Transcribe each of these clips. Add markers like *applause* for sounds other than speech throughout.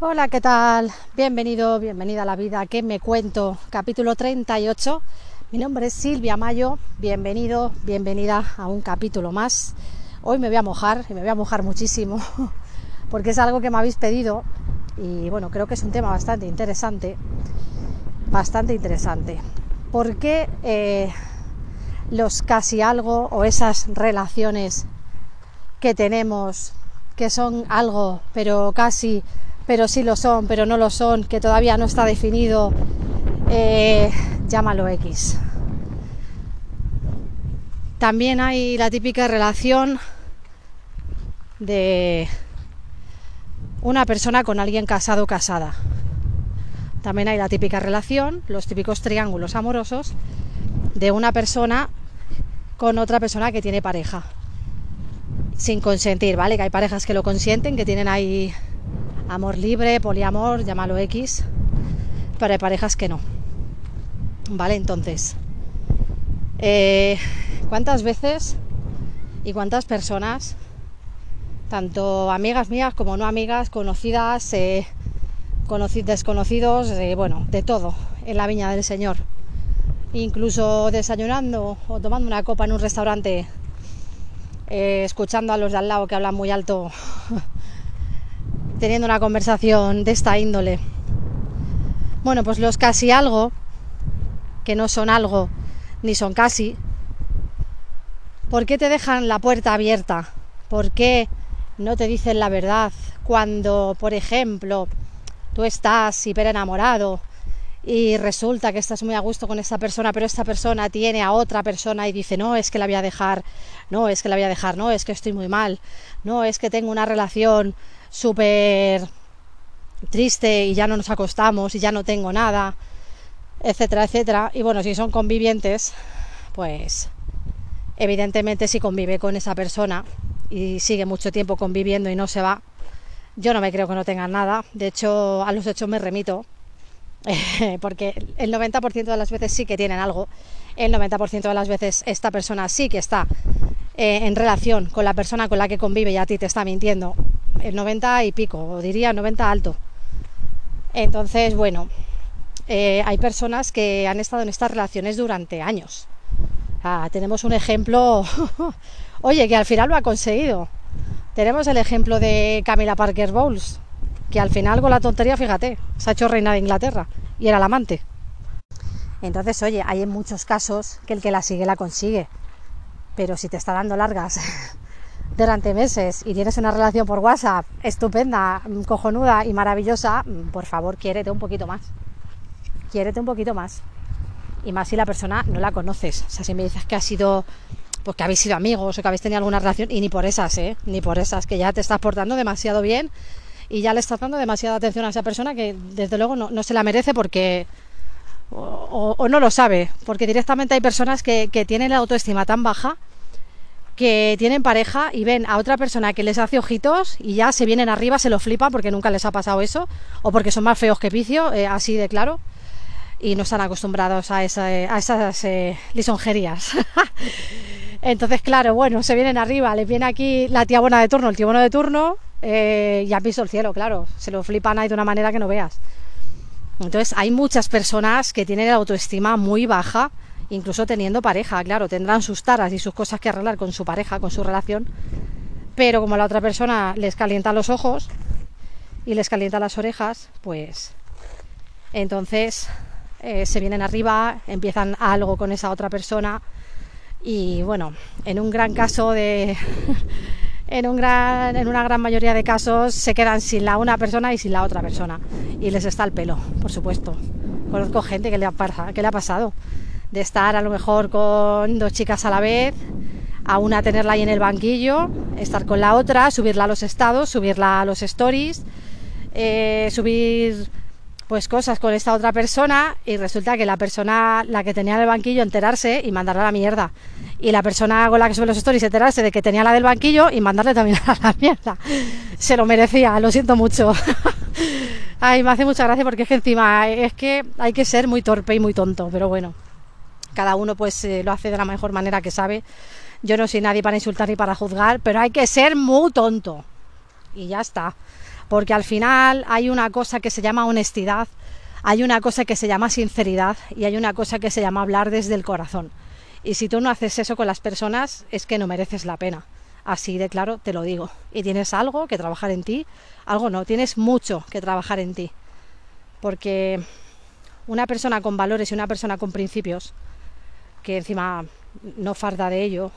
Hola, ¿qué tal? Bienvenido, bienvenida a la vida que me cuento, capítulo 38. Mi nombre es Silvia Mayo, bienvenido, bienvenida a un capítulo más. Hoy me voy a mojar y me voy a mojar muchísimo *laughs* porque es algo que me habéis pedido y bueno, creo que es un tema bastante interesante, bastante interesante. ¿Por qué eh, los casi algo o esas relaciones que tenemos que son algo, pero casi pero sí lo son, pero no lo son, que todavía no está definido, eh, llámalo X. También hay la típica relación de una persona con alguien casado o casada. También hay la típica relación, los típicos triángulos amorosos de una persona con otra persona que tiene pareja. Sin consentir, ¿vale? Que hay parejas que lo consienten, que tienen ahí amor libre, poliamor, llámalo X, pero hay parejas que no. ¿Vale? Entonces, eh, ¿cuántas veces y cuántas personas, tanto amigas mías como no amigas, conocidas, eh, desconocidos, eh, bueno, de todo en la viña del Señor? Incluso desayunando o tomando una copa en un restaurante, escuchando a los de al lado que hablan muy alto teniendo una conversación de esta índole. Bueno, pues los casi algo, que no son algo ni son casi, ¿por qué te dejan la puerta abierta? ¿Por qué no te dicen la verdad cuando, por ejemplo, tú estás hiper enamorado y resulta que estás muy a gusto con esta persona, pero esta persona tiene a otra persona y dice, no, es que la voy a dejar, no, es que la voy a dejar, no, es que estoy muy mal, no, es que tengo una relación súper triste y ya no nos acostamos y ya no tengo nada, etcétera, etcétera. Y bueno, si son convivientes, pues evidentemente si convive con esa persona y sigue mucho tiempo conviviendo y no se va, yo no me creo que no tengan nada. De hecho, a los hechos me remito, *laughs* porque el 90% de las veces sí que tienen algo. El 90% de las veces esta persona sí que está eh, en relación con la persona con la que convive y a ti te está mintiendo el 90 y pico, diría 90 alto. Entonces, bueno, eh, hay personas que han estado en estas relaciones durante años. tenemos un ejemplo, *laughs* oye, que al final lo ha conseguido. Tenemos el ejemplo de Camila Parker Bowles, que al final con la tontería, fíjate, se ha hecho reina de Inglaterra y era la amante. Entonces, oye, hay en muchos casos que el que la sigue la consigue. Pero si te está dando largas *laughs* durante meses y tienes una relación por WhatsApp estupenda, cojonuda y maravillosa, por favor, quiérete un poquito más. Quiérete un poquito más. Y más si la persona no la conoces. O sea, si me dices que ha sido, pues que habéis sido amigos o que habéis tenido alguna relación, y ni por esas, ¿eh? Ni por esas, que ya te estás portando demasiado bien y ya le estás dando demasiada atención a esa persona que desde luego no, se la merece porque o, no lo sabe, porque directamente hay personas que tienen la autoestima tan baja que tienen pareja y ven a otra persona que les hace ojitos y ya se vienen arriba, se lo flipan porque nunca les ha pasado eso, o porque son más feos que picio, eh, así de claro, y no están acostumbrados a, esas eh, lisonjerías. *laughs* Entonces, claro, bueno, se vienen arriba, les viene aquí la tía buena de turno, el tío bueno de turno, eh, y han visto el cielo, claro, se lo flipan ahí de una manera que no veas. Entonces, hay muchas personas que tienen la autoestima muy baja incluso teniendo pareja, claro, tendrán sus taras y sus cosas que arreglar con su pareja, con su relación, pero como la otra persona les calienta los ojos y les calienta las orejas, pues entonces eh, se vienen arriba, empiezan algo con esa otra persona y bueno, en un gran caso de... *laughs* en, un gran, en una gran mayoría de casos se quedan sin la una persona y sin la otra persona. Y les está el pelo, por supuesto. Conozco gente que le ha, que le ha pasado de estar a lo mejor con dos chicas a la vez, a una tenerla ahí en el banquillo, estar con la otra, subirla a los estados, subirla a los stories, eh, subir pues cosas con esta otra persona y resulta que la persona, la que tenía en el banquillo, enterarse y mandarla a la mierda. Y la persona con la que sube los stories enterarse de que tenía la del banquillo y mandarle también a la mierda. Se lo merecía, lo siento mucho. *laughs* Ay, me hace mucha gracia porque es que encima es que hay que ser muy torpe y muy tonto, pero bueno cada uno pues eh, lo hace de la mejor manera que sabe. Yo no soy nadie para insultar ni para juzgar, pero hay que ser muy tonto. Y ya está. porque al final hay una cosa que se llama honestidad, hay una cosa que se llama sinceridad y hay una cosa que se llama hablar desde el corazón. Y si tú no haces eso con las personas, es que no mereces la pena. Así de claro te lo digo. Y tienes algo que trabajar en ti, algo no, tienes mucho que trabajar en ti. Porque una persona con valores y una persona con principios, que encima no farda de ello,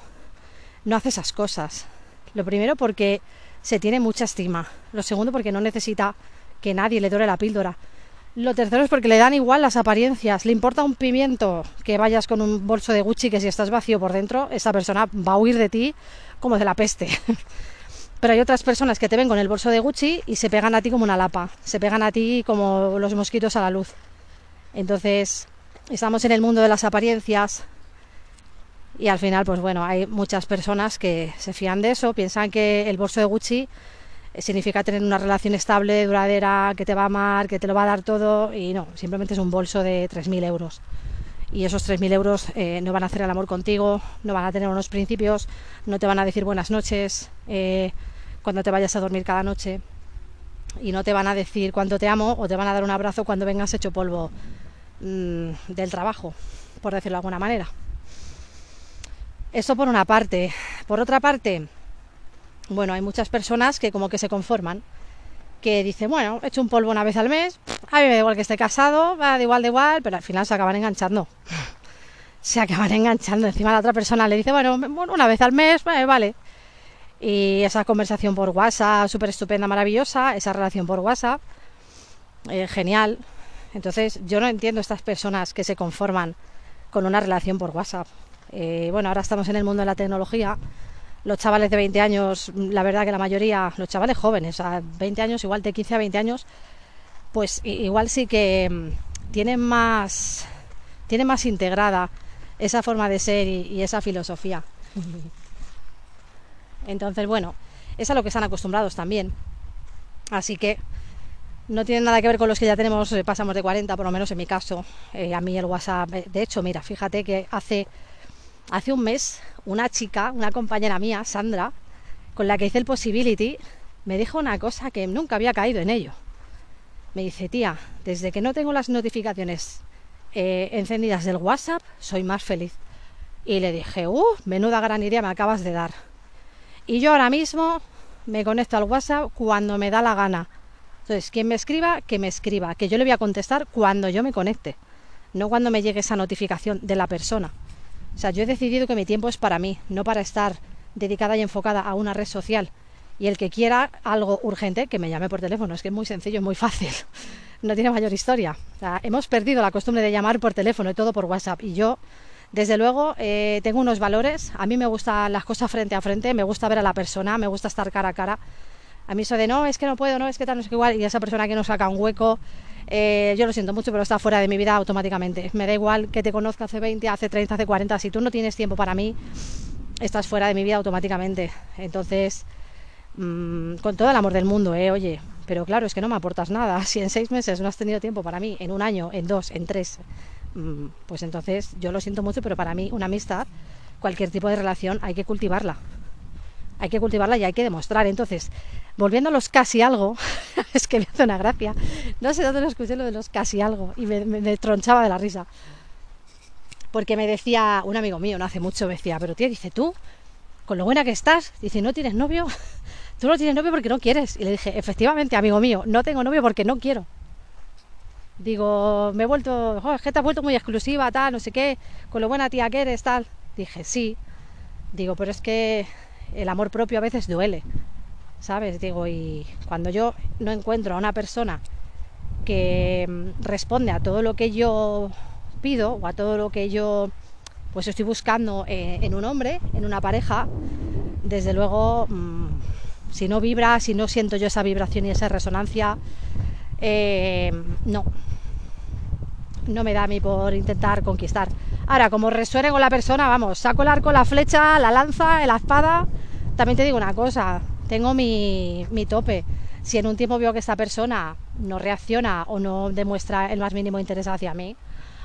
no hace esas cosas. Lo primero porque se tiene mucha estima. Lo segundo porque no necesita que nadie le dore la píldora. Lo tercero es porque le dan igual las apariencias. Le importa un pimiento que vayas con un bolso de Gucci que si estás vacío por dentro, esa persona va a huir de ti como de la peste. *laughs* Pero hay otras personas que te ven con el bolso de Gucci y se pegan a ti como una lapa. Se pegan a ti como los mosquitos a la luz. Entonces, estamos en el mundo de las apariencias, y al final, pues bueno, hay muchas personas que se fían de eso, piensan que el bolso de Gucci eh, significa tener una relación estable, duradera, que te va a amar, que te lo va a dar todo, y no, simplemente es un bolso de 3.000 euros. Y esos 3.000 euros eh, no van a hacer el amor contigo, no van a tener unos principios, no te van a decir buenas noches eh, cuando te vayas a dormir cada noche, y no te van a decir cuánto te amo o te van a dar un abrazo cuando vengas hecho polvo mm, del trabajo, por decirlo de alguna manera. Eso por una parte. Por otra parte, bueno, hay muchas personas que como que se conforman, que dicen, bueno, he hecho un polvo una vez al mes, a mí me da igual que esté casado, va de igual, de igual, pero al final se acaban enganchando. Se acaban enganchando. Encima la otra persona le dice, bueno, una vez al mes, vale, vale. Y esa conversación por WhatsApp, súper estupenda, maravillosa, esa relación por WhatsApp, eh, genial. Entonces, yo no entiendo estas personas que se conforman con una relación por WhatsApp. Eh, bueno, ahora estamos en el mundo de la tecnología. Los chavales de 20 años, la verdad que la mayoría, los chavales jóvenes, a 20 años, igual de 15 a 20 años, pues igual sí que mm, tienen más, tienen más integrada esa forma de ser y, esa filosofía. *laughs* Entonces, bueno, es a lo que están acostumbrados también. Así que no tiene nada que ver con los que ya tenemos, eh, pasamos de 40, por lo menos en mi caso. Eh, a mí el WhatsApp, de hecho, mira, fíjate que hace hace un mes una chica, una compañera mía, Sandra, con la que hice el Possibility, me dijo una cosa que nunca había caído en ello. Me dice, tía, desde que no tengo las notificaciones eh, encendidas del WhatsApp, soy más feliz. Y le dije, uh, menuda gran idea me acabas de dar. Y yo ahora mismo me conecto al WhatsApp cuando me da la gana. Entonces, quien me escriba, que me escriba, que yo le voy a contestar cuando yo me conecte, no cuando me llegue esa notificación de la persona. O sea, yo he decidido que mi tiempo es para mí, no para estar dedicada y enfocada a una red social. Y el que quiera algo urgente, que me llame por teléfono. Es que es muy sencillo, es muy fácil. *laughs* No tiene mayor historia. O sea, hemos perdido la costumbre de llamar por teléfono y todo por WhatsApp. Y yo, desde luego, eh, tengo unos valores. A mí me gustan las cosas frente a frente, me gusta ver a la persona, me gusta estar cara a cara. A mí eso de no, es que no puedo, no, es que tal, no es que igual. Y esa persona que no saca un hueco eh, yo lo siento mucho, pero está fuera de mi vida automáticamente. Me da igual que te conozca hace 20, hace 30, hace 40. Si tú no tienes tiempo para mí, estás fuera de mi vida automáticamente. Entonces, mm, con todo el amor del mundo, ¿eh? Oye, pero claro, es que no me aportas nada. *laughs* Si en seis meses no has tenido tiempo para mí, en un año, en dos, en tres, mm, pues entonces yo lo siento mucho, pero para mí una amistad, cualquier tipo de relación, hay que cultivarla hay que cultivarla y hay que demostrar. Entonces, volviendo a los casi algo, *laughs* es que me hace una gracia. No sé dónde lo escuché lo de los casi algo y me, tronchaba de la risa. Porque me decía un amigo mío, no hace mucho, me decía, pero tía, dice tú, con lo buena que estás, dice, ¿no tienes novio? *laughs* Tú no tienes novio porque no quieres. Y le dije, efectivamente, amigo mío, no tengo novio porque no quiero. Digo, me he vuelto, es que te has vuelto muy exclusiva, tal, no sé qué, con lo buena tía que eres, tal. Dije, sí. Digo, pero es que el amor propio a veces duele, ¿sabes? Digo, y cuando yo no encuentro a una persona que mm, responde a todo lo que yo pido o a todo lo que yo pues estoy buscando eh, en un hombre, en una pareja, desde luego, mm, si no vibra, si no siento yo esa vibración y esa resonancia, eh, no, no me da a mí por intentar conquistar. Ahora, como resuene con la persona, vamos, saco el arco, la flecha, la lanza, la espada. También te digo una cosa, tengo mi, mi tope. Si en un tiempo veo que esta persona no reacciona o no demuestra el más mínimo interés hacia mí,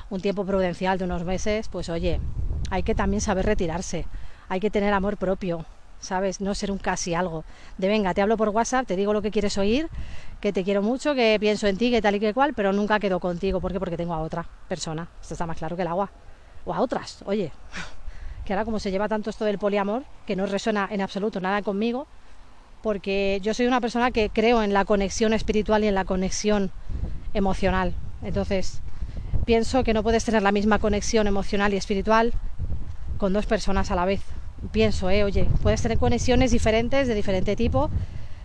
un tiempo prudencial de unos meses, pues oye, hay que también saber retirarse, hay que tener amor propio, ¿sabes? No ser un casi algo. De venga, te hablo por WhatsApp, te digo lo que quieres oír, que te quiero mucho, que pienso en ti, que tal y que cual, pero nunca quedo contigo. ¿Por qué? Porque tengo a otra persona. Esto está más claro que el agua. O a otras, oye. Que ahora como se lleva tanto esto del poliamor, que no resuena en absoluto nada conmigo, porque yo soy una persona que creo en la conexión espiritual y en la conexión emocional. Entonces, pienso que no puedes tener la misma conexión emocional y espiritual con dos personas a la vez. Pienso, eh, oye, puedes tener conexiones diferentes de diferente tipo,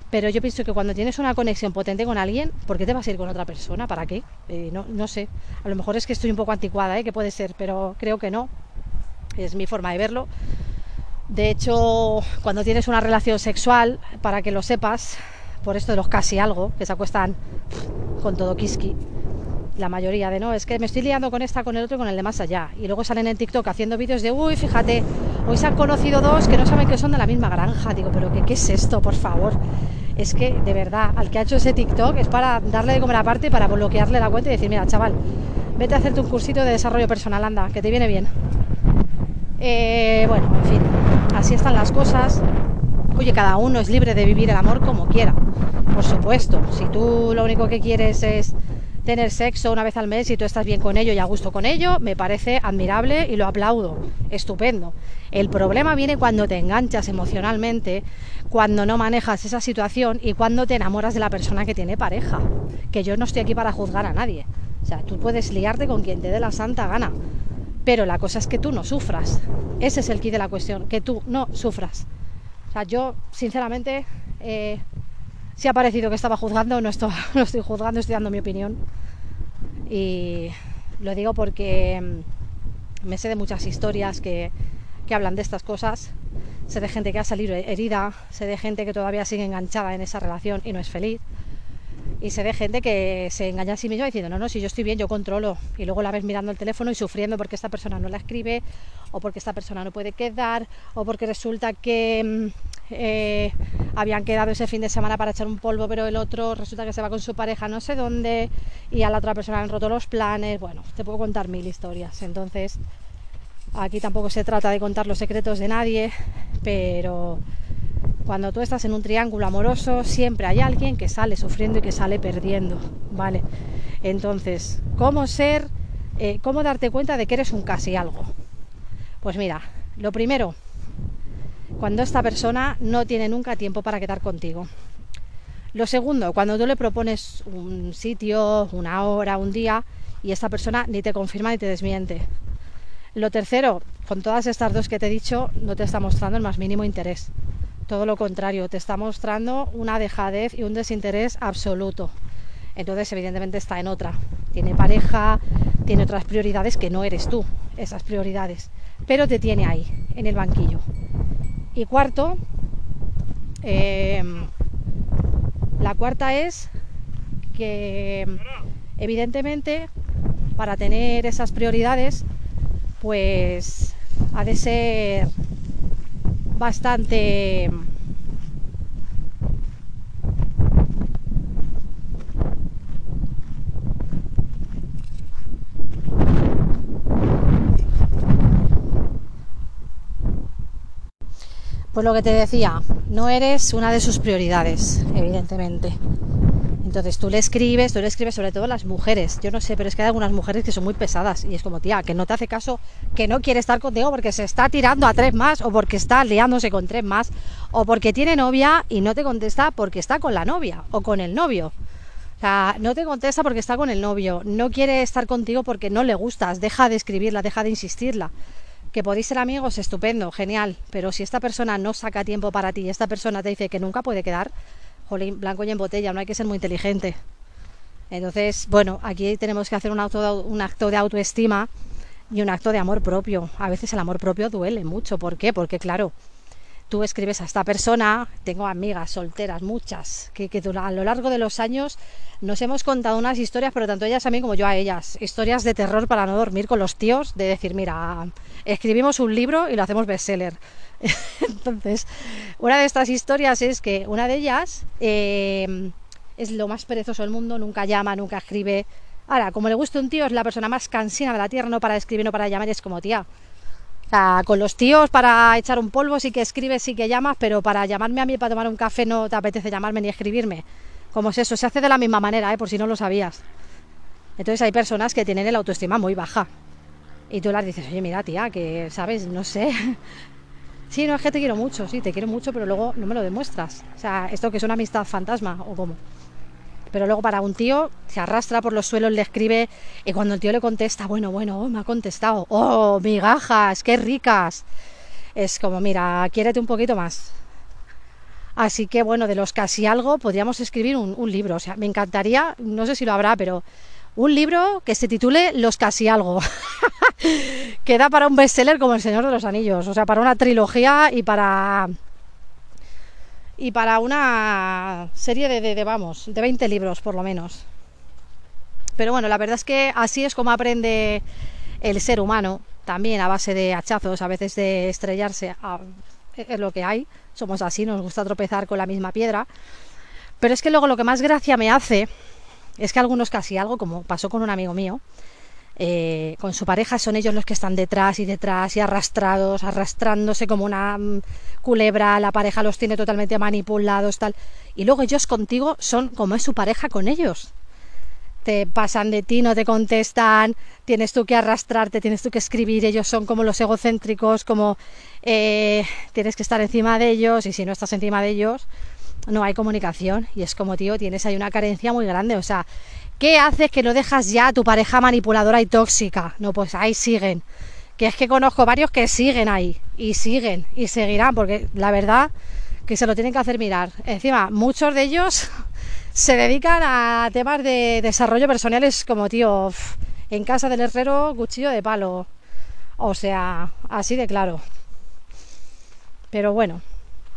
pero yo pienso que cuando tienes una conexión potente con alguien, ¿por qué te vas a ir con otra persona? ¿Para qué? Eh, no, no sé. A lo mejor es que estoy un poco anticuada, ¿eh? que puede ser, pero creo que no. Es mi forma de verlo. De hecho, cuando tienes una relación sexual, para que lo sepas, por esto de los casi algo, que se acuestan con todo kiski, la mayoría de no, es que me estoy liando con esta, con el otro con el de más allá. Y luego salen en TikTok haciendo vídeos de, uy, fíjate, hoy se han conocido dos que no saben que son de la misma granja. Digo, pero ¿qué, qué es esto, por favor? Es que, de verdad, al que ha hecho ese TikTok es para darle de comer aparte, para bloquearle la cuenta y decir, mira, chaval, vete a hacerte un cursito de desarrollo personal, anda, que te viene bien. Eh, bueno, en fin, así están las cosas. Oye, cada uno es libre de vivir el amor como quiera, por supuesto. Si tú lo único que quieres es tener sexo una vez al mes y tú estás bien con ello y a gusto con ello, me parece admirable y lo aplaudo. Estupendo. El problema viene cuando te enganchas emocionalmente, cuando no manejas esa situación y cuando te enamoras de la persona que tiene pareja. Que yo no estoy aquí para juzgar a nadie. O sea, tú puedes liarte con quien te dé la santa gana. Pero la cosa es que tú no sufras. Ese es el key de la cuestión, que tú no sufras. O sea, yo, sinceramente, eh, si ha parecido que estaba juzgando, no, estoy, *laughs* no estoy juzgando, estoy dando mi opinión. Y lo digo porque mm, me sé de muchas historias que, hablan de estas cosas. Sé de gente que ha salido herida, sé de gente que todavía sigue enganchada en esa relación y no es feliz. Y sé de gente que se engaña a sí misma diciendo, no, no, si yo estoy bien, yo controlo. Y luego la ves mirando el teléfono y sufriendo porque esta persona no la escribe, o porque esta persona no puede quedar, o porque resulta que mm, eh, habían quedado ese fin de semana para echar un polvo, pero el otro resulta que se va con su pareja no sé dónde, y a la otra persona han roto los planes. Bueno, te puedo contar mil historias. Entonces, aquí tampoco se trata de contar los secretos de nadie, pero cuando tú estás en un triángulo amoroso, siempre hay alguien que sale sufriendo y que sale perdiendo, ¿vale? Entonces, ¿cómo ser, eh, cómo darte cuenta de que eres un casi algo? Pues mira, lo primero, cuando esta persona no tiene nunca tiempo para quedar contigo. Lo segundo, cuando tú le propones un sitio, una hora, un día, y esta persona ni te confirma ni te desmiente. Lo tercero, con todas estas dos que te he dicho, no te está mostrando el más mínimo interés. Todo lo contrario, te está mostrando una dejadez y un desinterés absoluto. Entonces, evidentemente está en otra. Tiene pareja, tiene otras prioridades que no eres tú, esas prioridades. Pero te tiene ahí, en el banquillo. Y cuarto, eh, la cuarta es que evidentemente para tener esas prioridades, pues ha de ser bastante Pues lo que te decía, no eres una de sus prioridades, evidentemente. Entonces tú le escribes, tú le escribes sobre todo a las mujeres. Yo no sé, pero es que hay algunas mujeres que son muy pesadas y es como, tía, que no te hace caso, que no quiere estar contigo porque se está tirando a tres más o porque está liándose con tres más o porque tiene novia y no te contesta porque está con la novia o con el novio. O sea, no te contesta porque está con el novio, no quiere estar contigo porque no le gustas, deja de escribirla, deja de insistirla. Que podéis ser amigos, estupendo, genial, pero si esta persona no saca tiempo para ti y esta persona te dice que nunca puede quedar, blanco y en botella, no hay que ser muy inteligente. Entonces, bueno, aquí tenemos que hacer un, un acto de autoestima y un acto de amor propio. A veces el amor propio duele mucho. ¿Por qué? Porque claro, tú escribes a esta persona, tengo amigas solteras, muchas, que, que, a lo largo de los años nos hemos contado unas historias, pero tanto ellas a mí como yo a ellas, historias de terror para no dormir con los tíos, de decir, mira, escribimos un libro y lo hacemos bestseller. *laughs* Entonces, una de estas historias es que una de ellas eh, es lo más perezoso del mundo, nunca llama, nunca escribe. Ahora, como le gusta un tío, es la persona más cansina de la tierra, no para escribir, no para llamar, es como tía. Sea, con los tíos para echar un polvo sí que escribes, sí que llamas, pero para llamarme a mí para tomar un café no te apetece llamarme ni escribirme. ¿Cómo es eso? Se hace de la misma manera, ¿eh? por si no lo sabías. Entonces hay personas que tienen el autoestima muy baja. Y tú las dices, oye, mira, tía, que, ¿sabes? No sé. *laughs* Sí, no es que te quiero mucho, sí, te quiero mucho, pero luego no me lo demuestras. O sea, esto que es una amistad fantasma o cómo. Pero luego para un tío se arrastra por los suelos, le escribe y cuando el tío le contesta, bueno, bueno, oh, me ha contestado, oh, migajas, qué ricas. Es como, mira, quiérete un poquito más. Así que bueno, de los casi algo podríamos escribir un, un libro. O sea, me encantaría, no sé si lo habrá, pero un libro que se titule Los casi algo. *laughs* que da para un bestseller como El Señor de los Anillos, o sea, para una trilogía y para y para una serie de, de, vamos, de 20 libros por lo menos. Pero bueno, la verdad es que así es como aprende el ser humano, también a base de hachazos, a veces de estrellarse, es lo que hay, somos así, nos gusta tropezar con la misma piedra. Pero es que luego lo que más gracia me hace es que algunos casi algo, como pasó con un amigo mío, eh, con su pareja son ellos los que están detrás y detrás y arrastrados, arrastrándose como una mm, culebra, la pareja los tiene totalmente manipulados, tal. Y luego ellos contigo son como es su pareja con ellos. Te pasan de ti, no te contestan, tienes tú que arrastrarte, tienes tú que escribir, ellos son como los egocéntricos, como eh, tienes que estar encima de ellos y si no estás encima de ellos, no hay comunicación y es como, tío, tienes ahí una carencia muy grande. O sea, ¿qué haces que no dejas ya a tu pareja manipuladora y tóxica? No, pues ahí siguen. Que es que conozco varios que siguen ahí y siguen y seguirán porque la verdad que se lo tienen que hacer mirar. Encima, muchos de ellos *laughs* se dedican a temas de desarrollo personales como, tío, en casa del herrero, cuchillo de palo. O sea, así de claro. Pero bueno,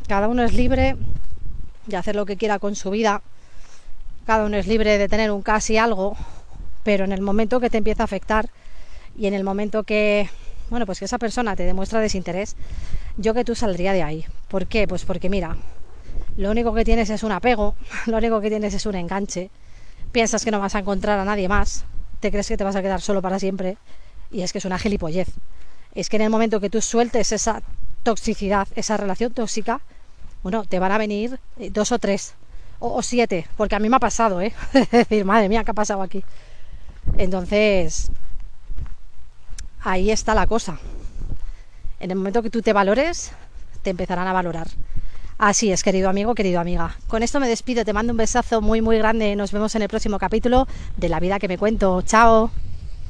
cada uno es libre de hacer lo que quiera con su vida. Cada uno es libre de tener un casi algo, pero en el momento que te empieza a afectar y en el momento que, bueno, pues que esa persona te demuestra desinterés, yo que tú saldría de ahí. ¿Por qué? Pues porque mira, lo único que tienes es un apego, *laughs* lo único que tienes es un enganche. Piensas que no vas a encontrar a nadie más, te crees que te vas a quedar solo para siempre y es que es una gilipollez. Es que en el momento que tú sueltes esa toxicidad, esa relación tóxica, bueno, te van a venir eh, dos o tres, o, siete, porque a mí me ha pasado, ¿eh? *laughs* es decir, madre mía, ¿qué ha pasado aquí? Entonces, ahí está la cosa. En el momento que tú te valores, te empezarán a valorar. Así es, querido amigo, querido amiga. Con esto me despido, te mando un besazo muy, muy grande. Nos vemos en el próximo capítulo de La vida que me cuento. Chao.